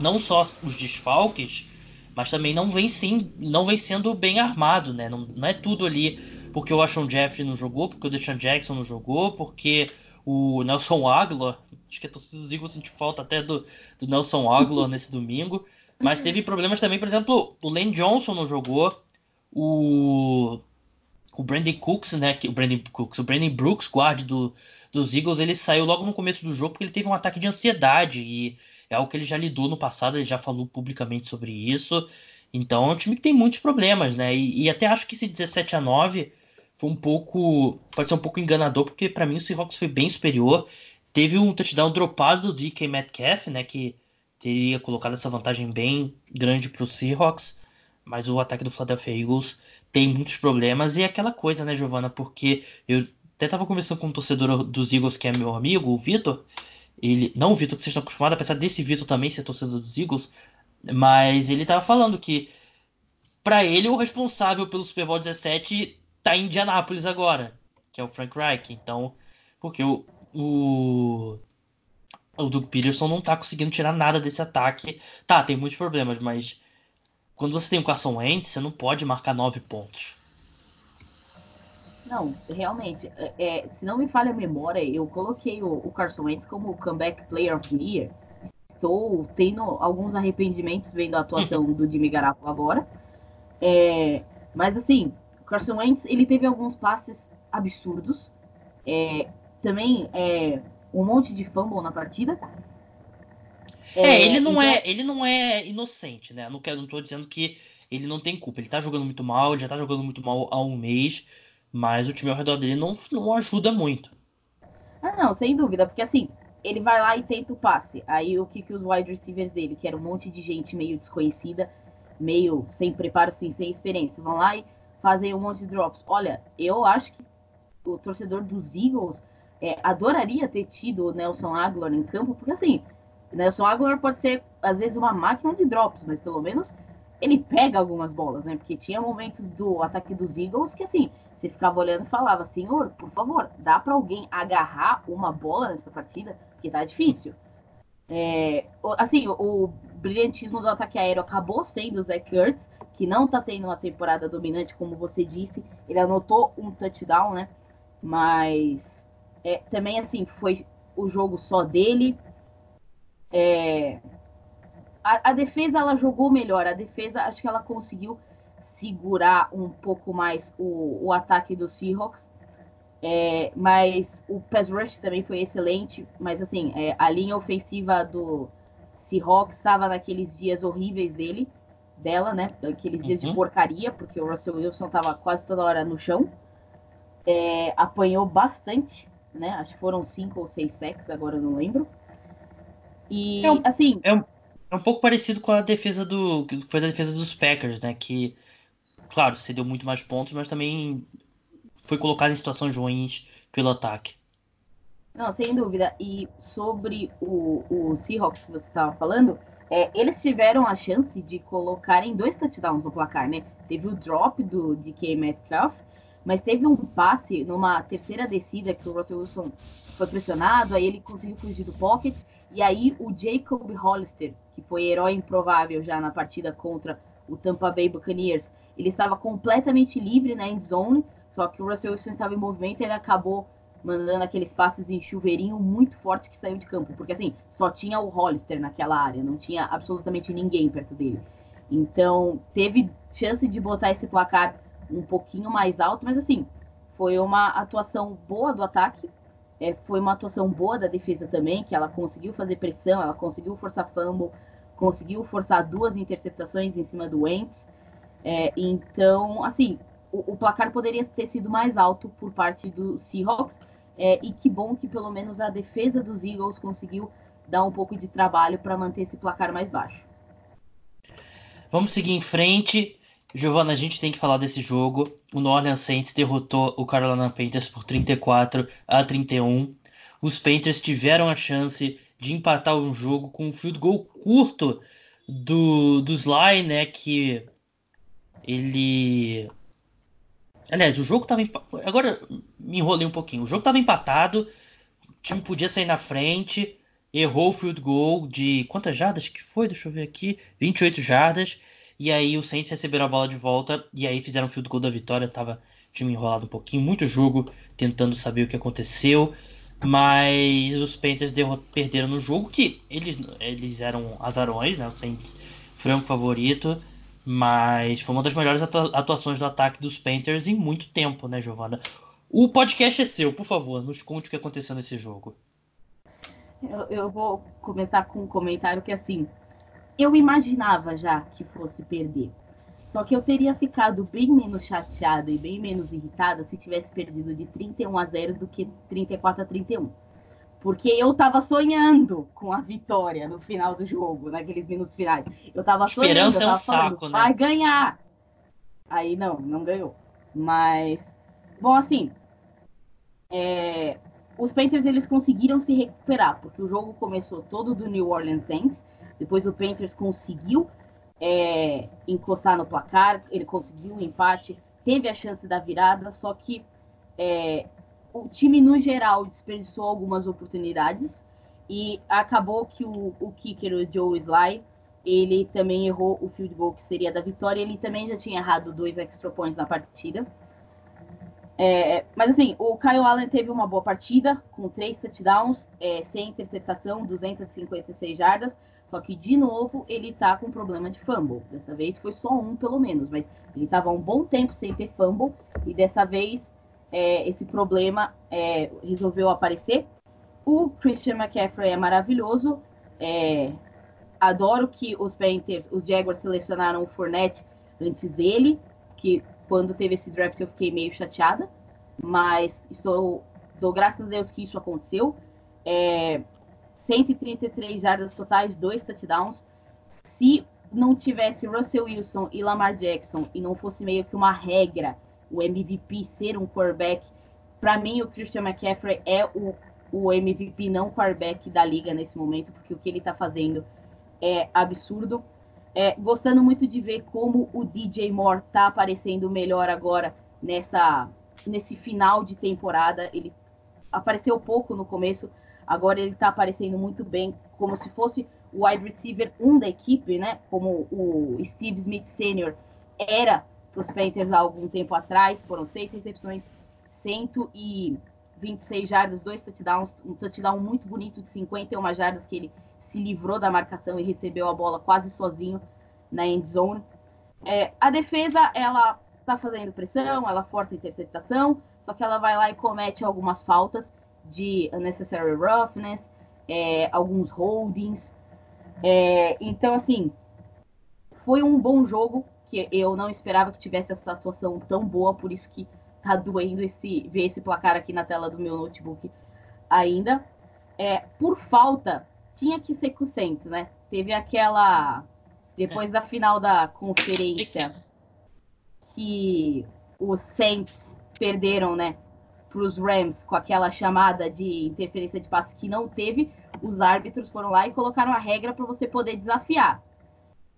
não só os desfalques, mas também não vem sim, não vem sendo bem armado, né? Não, não é tudo ali porque o Ashon Jeffrey não jogou, porque o Deshaun Jackson não jogou, porque o Nelson Aguilar, acho que a torcida dos Eagles sentiu falta até do, do Nelson Aguilar nesse domingo, mas teve problemas também, por exemplo, o Lane Johnson não jogou, o o Brandon Cooks, né, o Brandon Cooks, o Brandon Brooks, guarde do, dos Eagles, ele saiu logo no começo do jogo porque ele teve um ataque de ansiedade e é algo que ele já lidou no passado, ele já falou publicamente sobre isso. Então é um time que tem muitos problemas, né? E, e até acho que esse 17 a 9 foi um pouco. Pode ser um pouco enganador, porque para mim o Seahawks foi bem superior. Teve um touchdown dropado do DK Metcalf, né? Que teria colocado essa vantagem bem grande para o Seahawks. Mas o ataque do Philadelphia Eagles tem muitos problemas. E é aquela coisa, né, Giovana? Porque eu até tava conversando com um torcedor dos Eagles, que é meu amigo, o Vitor. Ele, não o Vitor que vocês estão acostumados, apesar desse Vitor também ser torcedor dos Eagles, mas ele tava falando que para ele o responsável pelo Super Bowl 17 tá em Indianápolis agora, que é o Frank Reich. Então, porque o, o, o Doug Peterson não tá conseguindo tirar nada desse ataque. Tá, tem muitos problemas, mas quando você tem o Carson Wentz, você não pode marcar nove pontos. Não, realmente. É, é, se não me falha a memória, eu coloquei o, o Carson Wentz como comeback player of the year. Estou tendo alguns arrependimentos vendo a atuação do Jimmy Garoppolo agora. É, mas assim, o Carson Wentz ele teve alguns passes absurdos. É, também é, um monte de fumble na partida. É, é, ele não então... é, ele não é inocente, né? Não quero, não tô dizendo que ele não tem culpa. Ele tá jogando muito mal, ele já tá jogando muito mal há um mês, mas o time ao redor dele não, não ajuda muito. Ah, não, sem dúvida, porque assim, ele vai lá e tenta o passe. Aí o que, que os wide receivers dele, que era um monte de gente meio desconhecida, meio sem preparo, assim, sem experiência, vão lá e fazem um monte de drops. Olha, eu acho que o torcedor dos Eagles é, adoraria ter tido o Nelson Aguilar em campo, porque assim, Nelson Aguilar pode ser, às vezes, uma máquina de drops, mas pelo menos ele pega algumas bolas, né? Porque tinha momentos do ataque dos Eagles que, assim, você ficava olhando e falava, senhor, por favor, dá para alguém agarrar uma bola nessa partida? Porque tá difícil. É, assim, o, brilhantismo do ataque aéreo acabou sendo o Zach Ertz, que não tá tendo uma temporada dominante, como você disse. Ele anotou um touchdown, né? Mas é, também, assim, foi o jogo só dele. É, a, a, defesa ela jogou melhor. A defesa acho que ela conseguiu segurar um pouco mais o, o ataque do Seahawks. É, mas o pass rush também foi excelente. Mas assim, é, a linha ofensiva do Seahawks estava naqueles dias horríveis dele, dela, né? Aqueles dias uhum. de porcaria, porque o Russell Wilson estava quase toda hora no chão. É, apanhou bastante, né? Acho que foram cinco ou seis sacks, agora eu não lembro. E é um, assim. É um, é um pouco parecido com a defesa do. que foi da defesa dos Packers, né? Que, claro, cedeu muito mais pontos, mas também foi colocado em situações ruins pelo ataque. Não, sem dúvida. E sobre o, o Seahawks que você estava falando, é, eles tiveram a chance de colocarem dois touchdowns no placar, né? Teve o drop do DK Metcalf, mas teve um passe numa terceira descida que o Russell Wilson foi pressionado, aí ele conseguiu fugir do pocket, e aí o Jacob Hollister, que foi herói improvável já na partida contra o Tampa Bay Buccaneers, ele estava completamente livre na end zone, só que o Russell Wilson estava em movimento e ele acabou mandando aqueles passes em chuveirinho muito forte que saiu de campo. Porque assim, só tinha o Hollister naquela área, não tinha absolutamente ninguém perto dele. Então, teve chance de botar esse placar um pouquinho mais alto, mas assim, foi uma atuação boa do ataque. É, foi uma atuação boa da defesa também, que ela conseguiu fazer pressão, ela conseguiu forçar fumble, conseguiu forçar duas interceptações em cima do Wentz. É, então, assim, o, o, placar poderia ter sido mais alto por parte do Seahawks. É, e que bom que pelo menos a defesa dos Eagles conseguiu dar um pouco de trabalho para manter esse placar mais baixo. Vamos seguir em frente. Giovana, a gente tem que falar desse jogo. O New Orleans Saints derrotou o Carolina Panthers por 34 a 31. Os Panthers tiveram a chance de empatar um jogo com um field goal curto do, do Sly, né? Que ele Aliás, o jogo tava. Agora me enrolei um pouquinho. O jogo tava empatado. O time podia sair na frente. Errou o field goal de. Quantas jardas que foi? Deixa eu ver aqui. 28 jardas. E aí o Saints receberam a bola de volta. E aí fizeram o field goal da vitória. Tava o time enrolado um pouquinho. Muito jogo tentando saber o que aconteceu. Mas os Panthers perderam no jogo. Que eles, eles eram azarões, né? O Saints franco favorito. Mas foi uma das melhores atuações do ataque dos Panthers em muito tempo, né, Giovana? O podcast é seu, por favor, nos conte o que aconteceu nesse jogo. Eu, eu vou começar com um comentário que, assim, eu imaginava já que fosse perder. Só que eu teria ficado bem menos chateada e bem menos irritada se tivesse perdido de 31 a 0 do que 34 a 31. Porque eu tava sonhando com a vitória no final do jogo, naqueles minutos finais. Eu tava Esperança sonhando, eu tava é um falando, saco, né? vai ganhar. Aí não, não ganhou. Mas, bom, assim, é, os Panthers eles conseguiram se recuperar, porque o jogo começou todo do New Orleans Saints, depois o Panthers conseguiu é, encostar no placar, ele conseguiu o um empate, teve a chance da virada, só que é, o time, no geral, desperdiçou algumas oportunidades e acabou que o, o kicker, o Joe Sly, ele também errou o field goal que seria da vitória. Ele também já tinha errado dois extra points na partida. É, mas assim, o Kyle Allen teve uma boa partida, com três touchdowns, é, sem interceptação, 256 jardas. Só que, de novo, ele tá com problema de fumble. Dessa vez foi só um, pelo menos, mas ele tava um bom tempo sem ter fumble. E dessa vez é, esse problema é, resolveu aparecer. O Christian McCaffrey é maravilhoso. É, adoro que os Panthers, os Jaguars selecionaram o Fournette antes dele, que quando teve esse draft eu fiquei meio chateada, mas estou dou graças a Deus que isso aconteceu. É, 133 jardas totais, dois touchdowns. Se não tivesse Russell Wilson e Lamar Jackson e não fosse meio que uma regra o MVP ser um quarterback para mim, o Christian McCaffrey é o, o MVP não quarterback da liga nesse momento, porque o que ele está fazendo é absurdo. É, gostando muito de ver como o DJ Moore tá aparecendo melhor agora nessa nesse final de temporada. Ele apareceu pouco no começo, agora ele tá aparecendo muito bem, como se fosse o wide receiver 1 da equipe, né? Como o Steve Smith Sr. era para os Panthers há algum tempo atrás. Foram seis recepções, 126 jardas, dois touchdowns, um touchdown muito bonito de 51 jardas que ele se livrou da marcação e recebeu a bola quase sozinho na end zone. É, a defesa, ela tá fazendo pressão, ela força a interceptação, só que ela vai lá e comete algumas faltas de unnecessary roughness, é, alguns holdings. É, então, assim, foi um bom jogo que eu não esperava que tivesse essa atuação tão boa, por isso que tá doendo esse, ver esse placar aqui na tela do meu notebook ainda. É, por falta, tinha que ser com o Saints, né? Teve aquela. Depois da final da conferência, que os Saints perderam, né? Para os Rams com aquela chamada de interferência de passe que não teve, os árbitros foram lá e colocaram a regra para você poder desafiar.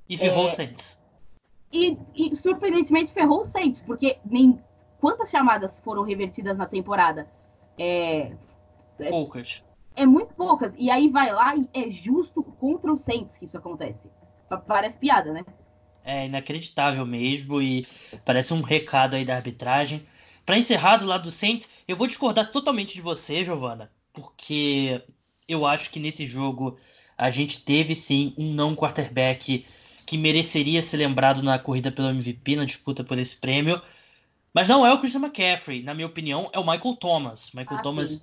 E ferrou é... o Saints. E, e, surpreendentemente ferrou o Saints, porque nem quantas chamadas foram revertidas na temporada? É, é Poucas é muito poucas. E aí vai lá e é justo contra o Saints que isso acontece. Parece piada, né? É inacreditável mesmo e parece um recado aí da arbitragem. Para encerrar do lado do Saints, eu vou discordar totalmente de você, Giovana, porque eu acho que nesse jogo a gente teve sim um não quarterback que mereceria ser lembrado na corrida pelo MVP, na disputa por esse prêmio. Mas não é o Christian McCaffrey, na minha opinião, é o Michael Thomas. Michael ah, Thomas, sim.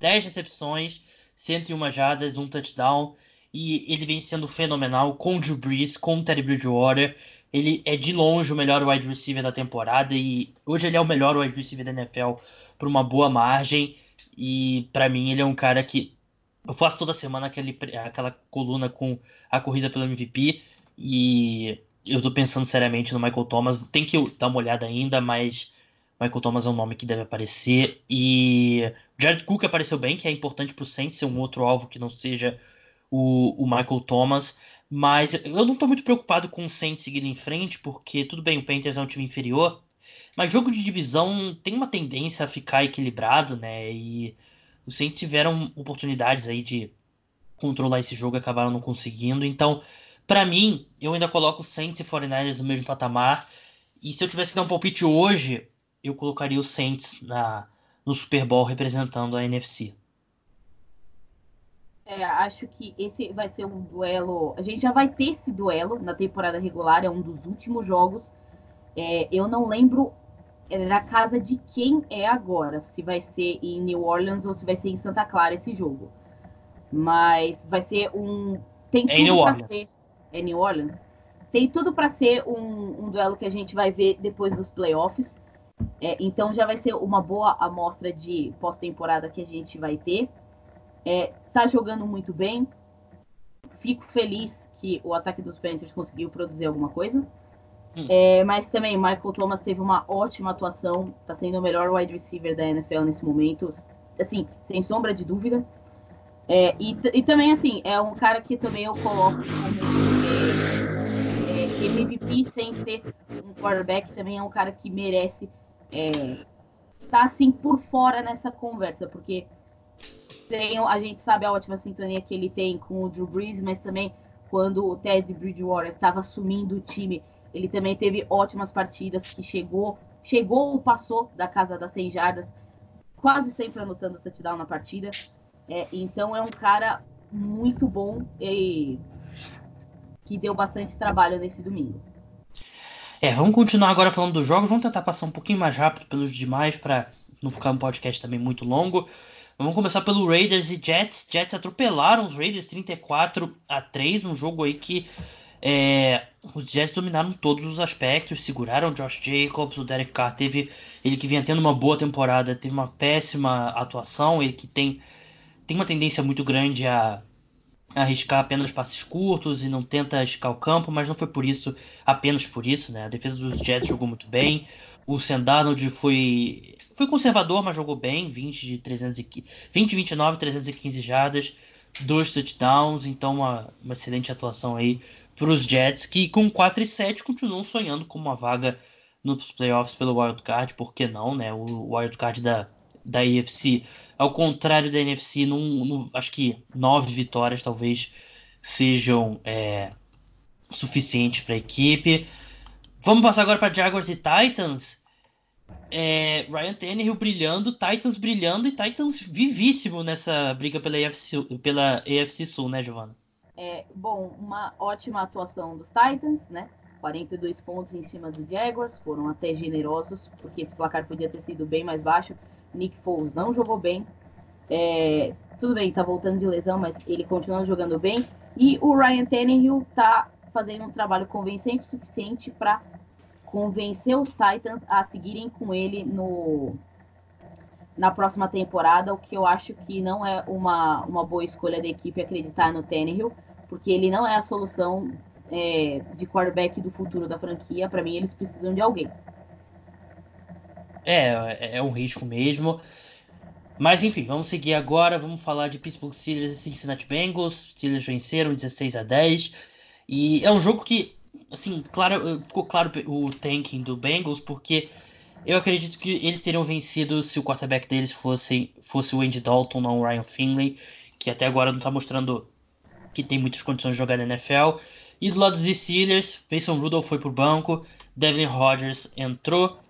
10 recepções, 101 jardas, um touchdown. E ele vem sendo fenomenal com o Drew Brees, com o Terry Bridgewater. Ele é de longe o melhor wide receiver da temporada e hoje ele é o melhor wide receiver da NFL por uma boa margem. E para mim ele é um cara que eu faço toda semana aquele, aquela coluna com a corrida pelo MVP e eu tô pensando seriamente no Michael Thomas. Tem que dar uma olhada ainda, mas Michael Thomas é um nome que deve aparecer. E Jared Cook apareceu bem, que é importante para o Saints ser um outro alvo que não seja o, o Michael Thomas. Mas eu não estou muito preocupado com o Saints seguir em frente, porque tudo bem, o Panthers é um time inferior. Mas jogo de divisão tem uma tendência a ficar equilibrado, né? E os Saints tiveram oportunidades aí de controlar esse jogo e acabaram não conseguindo. Então, para mim, eu ainda coloco Saints e 49ers no mesmo patamar. E se eu tivesse que dar um palpite hoje, eu colocaria o Saints na, no Super Bowl representando a NFC. É, acho que esse vai ser um duelo. A gente já vai ter esse duelo na temporada regular, é um dos últimos jogos. É, eu não lembro é, na casa de quem é agora, se vai ser em New Orleans ou se vai ser em Santa Clara esse jogo. Mas vai ser um. Tem é tudo New Orleans. Ser, é New Orleans. Tem tudo para ser um, um duelo que a gente vai ver depois dos playoffs. É, então já vai ser uma boa amostra de pós-temporada que a gente vai ter. É, tá jogando muito bem. Fico feliz que o ataque dos Panthers conseguiu produzir alguma coisa. Hum. É, mas também Michael Thomas teve uma ótima atuação. Tá sendo o melhor wide receiver da NFL nesse momento. Assim, sem sombra de dúvida. É, e, e, também, assim, é um cara que também eu coloco como é, é MVP sem ser um quarterback. Também é um cara que merece é, tá assim por fora nessa conversa, porque tem, a gente sabe a ótima sintonia que ele tem com o Drew Brees, mas também quando o Ted Bridgewater estava assumindo o time, ele também teve ótimas partidas que chegou, chegou ou passou da casa das 100 jardas, quase sempre anotando touchdown na partida. É, então é um cara muito bom e que deu bastante trabalho nesse domingo. É, vamos continuar agora falando dos jogos. Vamos tentar passar um pouquinho mais rápido pelos demais para não ficar um podcast também muito longo. Vamos começar pelo Raiders e Jets. Jets atropelaram os Raiders 34 a 3, um jogo aí que é, os Jets dominaram todos os aspectos, seguraram Josh Jacobs, o Derek Carr teve ele que vinha tendo uma boa temporada, teve uma péssima atuação, ele que tem tem uma tendência muito grande a arriscar apenas passes curtos e não tenta esticar o campo, mas não foi por isso, apenas por isso, né? A defesa dos Jets jogou muito bem. O Sendarnold foi foi conservador, mas jogou bem, 20 de 315, 20 29, 315 jardas, dois touchdowns, então uma, uma excelente atuação aí para os Jets, que com 4 e 7 continuam sonhando com uma vaga nos playoffs pelo Wild Card, por que não, né? O Wild Card da, da AFC, ao contrário da NFC, num, num, acho que nove vitórias talvez sejam é, suficientes para a equipe. Vamos passar agora para Jaguars e Titans. É, Ryan Tannehill brilhando, Titans brilhando e Titans vivíssimo nessa briga pela AFC, pela AFC Sul, né, Giovana? É, bom, uma ótima atuação dos Titans, né? 42 pontos em cima dos Jaguars, foram até generosos, porque esse placar podia ter sido bem mais baixo. Nick Foles não jogou bem. É, tudo bem, tá voltando de lesão, mas ele continua jogando bem. E o Ryan Tannehill tá fazendo um trabalho convincente o suficiente para convencer os Titans a seguirem com ele no na próxima temporada, o que eu acho que não é uma, uma boa escolha da equipe acreditar no Tannehill, porque ele não é a solução é, de quarterback do futuro da franquia. Para mim, eles precisam de alguém. É, é um risco mesmo. Mas enfim, vamos seguir agora. Vamos falar de Pittsburgh Steelers e Cincinnati Bengals. Steelers venceram 16 a 10. E é um jogo que assim, claro, ficou claro o tanking do Bengals, porque eu acredito que eles teriam vencido se o quarterback deles fosse, fosse o Andy Dalton, não o Ryan Finley, que até agora não está mostrando que tem muitas condições de jogar na NFL. E do lado dos Steelers, Mason Rudolph foi pro banco, Devlin Rodgers entrou.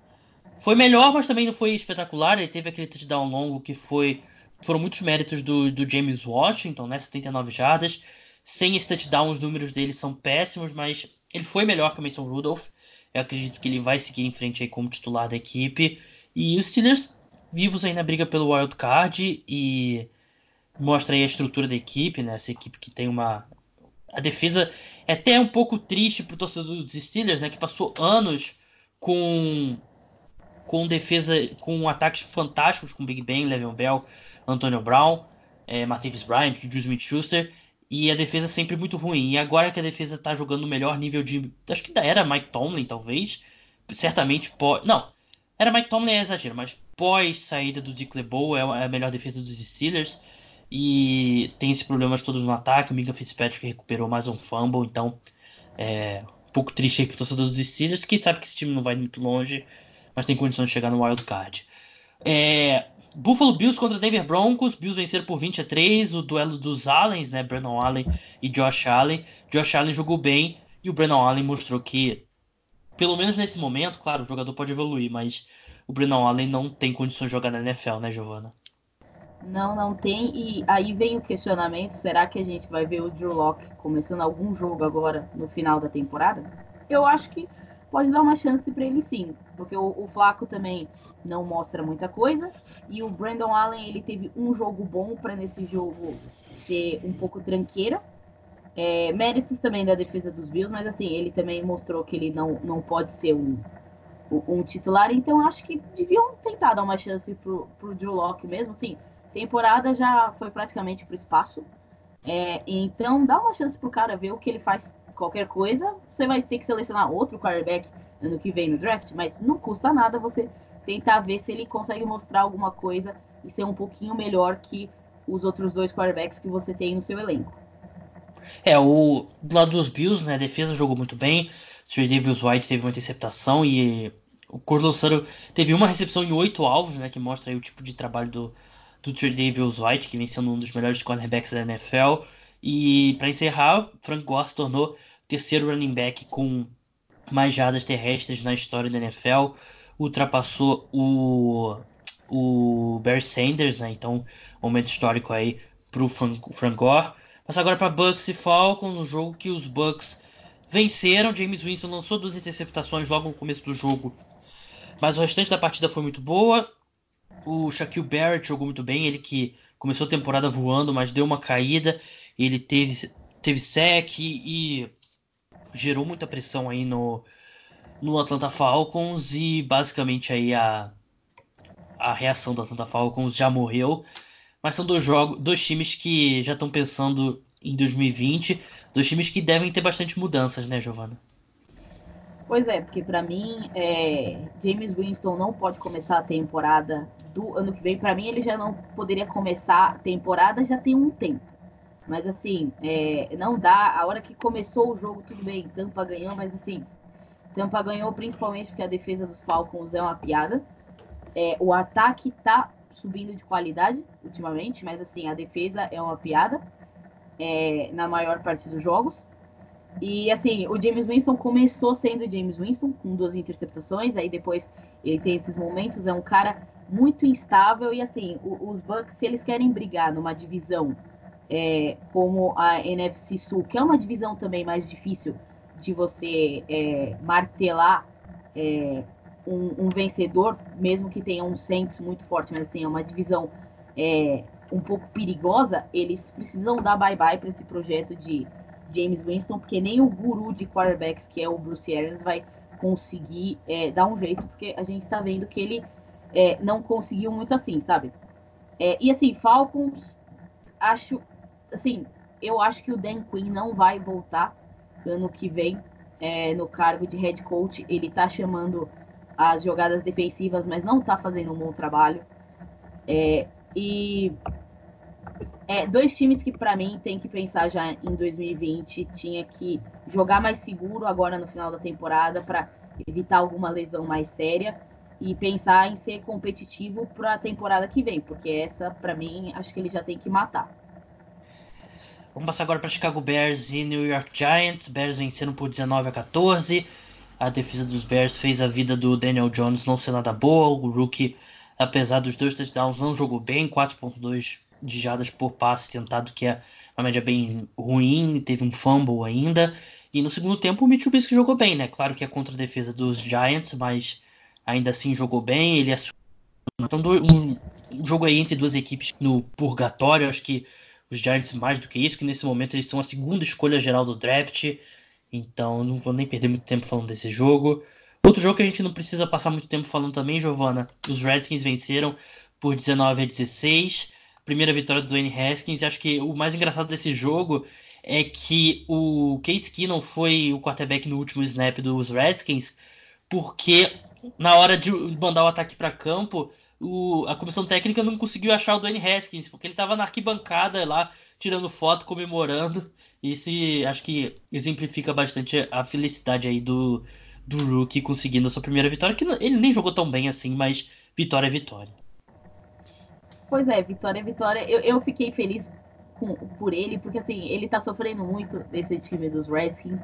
Foi melhor, mas também não foi espetacular. Ele teve aquele touchdown longo que foi foram muitos méritos do, do James Washington, né? 79 jardas. Sem esse touchdown, os números dele são péssimos, mas ele foi melhor que o Mason Rudolph. Eu acredito que ele vai seguir em frente aí como titular da equipe. E os Steelers vivos aí na briga pelo wild card e mostra aí a estrutura da equipe, né? Essa equipe que tem uma a defesa é até um pouco triste pro torcedor dos Steelers, né, que passou anos com com defesa com ataques fantásticos com Big Ben, Le'Veon Bell, Antonio Brown, é, Martavis Bryant, Juju Smith-Schuster e a defesa sempre muito ruim. E agora que a defesa tá jogando o melhor nível de. Acho que era Mike Tomlin, talvez. Certamente pode. Não, era Mike Tomlin é exagero, mas pós saída do Dick LeBeau é a melhor defesa dos Steelers. E tem esses problemas todos no ataque. O Mika Fitzpatrick recuperou mais um fumble, então é um pouco triste aí pro torcedor dos Steelers, que sabe que esse time não vai muito longe, mas tem condição de chegar no wild card. É, Buffalo Bills contra Denver Broncos. Bills venceram por 20 a 3. O duelo dos Allens, né? Brandon Allen e Josh Allen. Josh Allen jogou bem e o Brandon Allen mostrou que, pelo menos nesse momento, claro, o jogador pode evoluir, mas o Brandon Allen não tem condições de jogar na NFL, né, Giovana? Não, não tem. E aí vem o questionamento: será que a gente vai ver o Drew Locke começando algum jogo agora no final da temporada? Eu acho que pode dar uma chance para ele sim, porque o, o, Flaco também não mostra muita coisa e o Brandon Allen ele teve um jogo bom para nesse jogo ser um pouco tranqueira. É, méritos também da defesa dos Bills, mas assim ele também mostrou que ele não, não pode ser um, um, titular, então acho que deviam tentar dar uma chance pro, pro Drew Locke mesmo, assim, temporada já foi praticamente pro espaço, é, então dá uma chance pro cara ver o que ele faz qualquer coisa, você vai ter que selecionar outro quarterback ano que vem no draft, mas não custa nada você tentar ver se ele consegue mostrar alguma coisa e ser um pouquinho melhor que os outros dois quarterbacks que você tem no seu elenco. É, o do lado dos Bills, né, a defesa jogou muito bem. O Davis White teve uma interceptação e o Cortland teve uma recepção em oito alvos, né, que mostra o tipo de trabalho do, do Davis White, que vem sendo um dos melhores cornerbacks da NFL. E para encerrar, Frank Gore se tornou terceiro running back com mais jardas terrestres na história da NFL. Ultrapassou o, o Barry Sanders, né? Então, momento histórico aí pro Frank, Frank Gore. Passa agora para Bucks e Falcons, um jogo que os Bucks venceram. James Winston lançou duas interceptações logo no começo do jogo, mas o restante da partida foi muito boa. O Shaquille Barrett jogou muito bem, ele que começou a temporada voando, mas deu uma caída. Ele teve, teve sec e, e gerou muita pressão aí no, no Atlanta Falcons e basicamente aí a, a reação do Atlanta Falcons já morreu. Mas são dois jogos, dois times que já estão pensando em 2020, dois times que devem ter bastante mudanças, né, Giovana? Pois é, porque para mim, é, James Winston não pode começar a temporada do ano que vem. Para mim, ele já não poderia começar a temporada já tem um tempo. Mas assim, é, não dá. A hora que começou o jogo, tudo bem, Tampa ganhou, mas assim, Tampa ganhou principalmente porque a defesa dos Falcons é uma piada. É, o ataque tá subindo de qualidade ultimamente, mas assim, a defesa é uma piada é, na maior parte dos jogos. E assim, o James Winston começou sendo James Winston, com duas interceptações, aí depois ele tem esses momentos, é um cara muito instável e assim, os Bucks, se eles querem brigar numa divisão é, como a NFC Sul, que é uma divisão também mais difícil de você é, martelar é, um, um, vencedor, mesmo que tenha um Saints muito forte, mas assim, é uma divisão é, um pouco perigosa, eles precisam dar bye-bye para esse projeto de James Winston, porque nem o guru de quarterbacks, que é o Bruce Arians, vai conseguir é, dar um jeito, porque a gente está vendo que ele é, não conseguiu muito assim, sabe? E assim, Falcons, acho, assim, eu acho que o Dan Quinn não vai voltar ano que vem é, no cargo de head coach. Ele tá chamando as jogadas defensivas, mas não tá fazendo um bom trabalho. É, e é, dois times que para mim tem que pensar já em 2020 tinha que jogar mais seguro agora no final da temporada para evitar alguma lesão mais séria e pensar em ser competitivo para a temporada que vem, porque essa para mim acho que ele já tem que matar. Vamos passar agora para Chicago Bears e New York Giants. Bears vencendo por 19 a 14. A defesa dos Bears fez a vida do Daniel Jones não ser nada boa. O rookie, apesar dos dois touchdowns, não jogou bem, 4.2 de jadas por passe tentado, que é uma média bem ruim, teve um fumble ainda. E no segundo tempo o Mitchell Trubisky jogou bem, né? Claro que é contra a defesa dos Giants, mas ainda assim jogou bem. Ele assumiu então, um jogo aí entre duas equipes no purgatório. Acho que os Giants mais do que isso, que nesse momento eles são a segunda escolha geral do draft. Então não vou nem perder muito tempo falando desse jogo. Outro jogo que a gente não precisa passar muito tempo falando também, Giovana. Os Redskins venceram por 19 a 16 primeira vitória do Dwayne Haskins. Acho que o mais engraçado desse jogo é que o Case Keenum foi o quarterback no último snap dos Redskins, porque na hora de mandar o ataque para campo, o, a comissão técnica não conseguiu achar o Dwayne Haskins, porque ele estava na arquibancada lá, tirando foto, comemorando. Isso acho que exemplifica bastante a felicidade aí do, do Rookie conseguindo a sua primeira vitória, que ele nem jogou tão bem assim, mas vitória é vitória. Pois é, Vitória, Vitória. Eu, eu fiquei feliz com, por ele, porque assim, ele tá sofrendo muito desse time dos Redskins.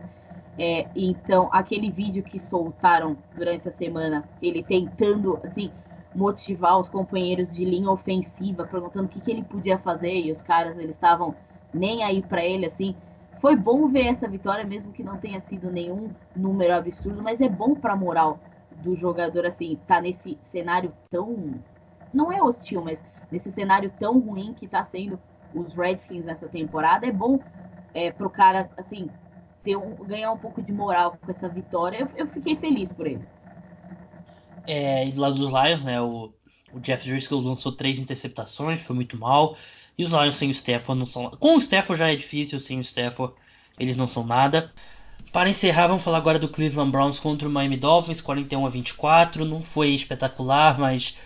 É, então, aquele vídeo que soltaram durante a semana, ele tentando, assim, motivar os companheiros de linha ofensiva, perguntando o que, que ele podia fazer, e os caras, eles estavam nem aí para ele, assim. Foi bom ver essa vitória, mesmo que não tenha sido nenhum número absurdo, mas é bom pra moral do jogador, assim, tá nesse cenário tão. Não é hostil, mas nesse cenário tão ruim que está sendo os Redskins nessa temporada, é bom é, pro cara, assim, ter um, ganhar um pouco de moral com essa vitória. Eu, eu fiquei feliz por ele. É, e do lado dos Lions, né, o, o Jeff Driscoll lançou três interceptações, foi muito mal. E os Lions sem o Stafford não são. Com o Stafford já é difícil, sem o Stafford eles não são nada. Para encerrar, vamos falar agora do Cleveland Browns contra o Miami Dolphins, 41 a 24. Não foi espetacular, mas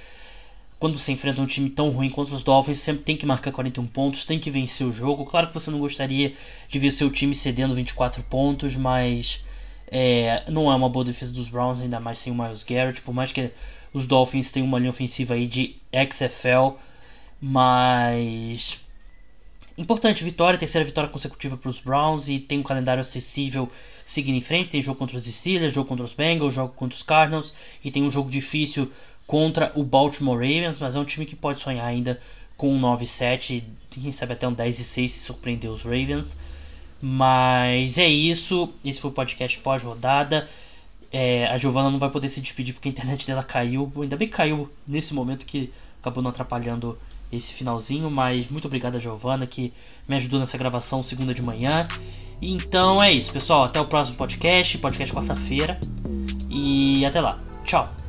quando você enfrenta um time tão ruim contra os Dolphins, sempre tem que marcar 41 pontos, tem que vencer o jogo. Claro que você não gostaria de ver seu time cedendo 24 pontos, mas é, não é uma boa defesa dos Browns, ainda mais sem o Miles Garrett. Por mais que os Dolphins tenham uma linha ofensiva aí de XFL, mas importante vitória, terceira vitória consecutiva para os Browns e tem um calendário acessível seguindo em frente. Tem jogo contra os Steelers, jogo contra os Bengals, jogo contra os Cardinals e tem um jogo difícil contra o Baltimore Ravens, mas é um time que pode sonhar ainda com um 9-7, quem sabe até um 10-6 se surpreender os Ravens. Mas é isso, esse foi o podcast pós-rodada. É, a Giovana não vai poder se despedir porque a internet dela caiu. Ainda bem que caiu nesse momento que acabou não atrapalhando esse finalzinho. Mas muito obrigado Giovana que me ajudou nessa gravação segunda de manhã. Então é isso, pessoal. Até o próximo podcast, podcast quarta-feira. E até lá. Tchau.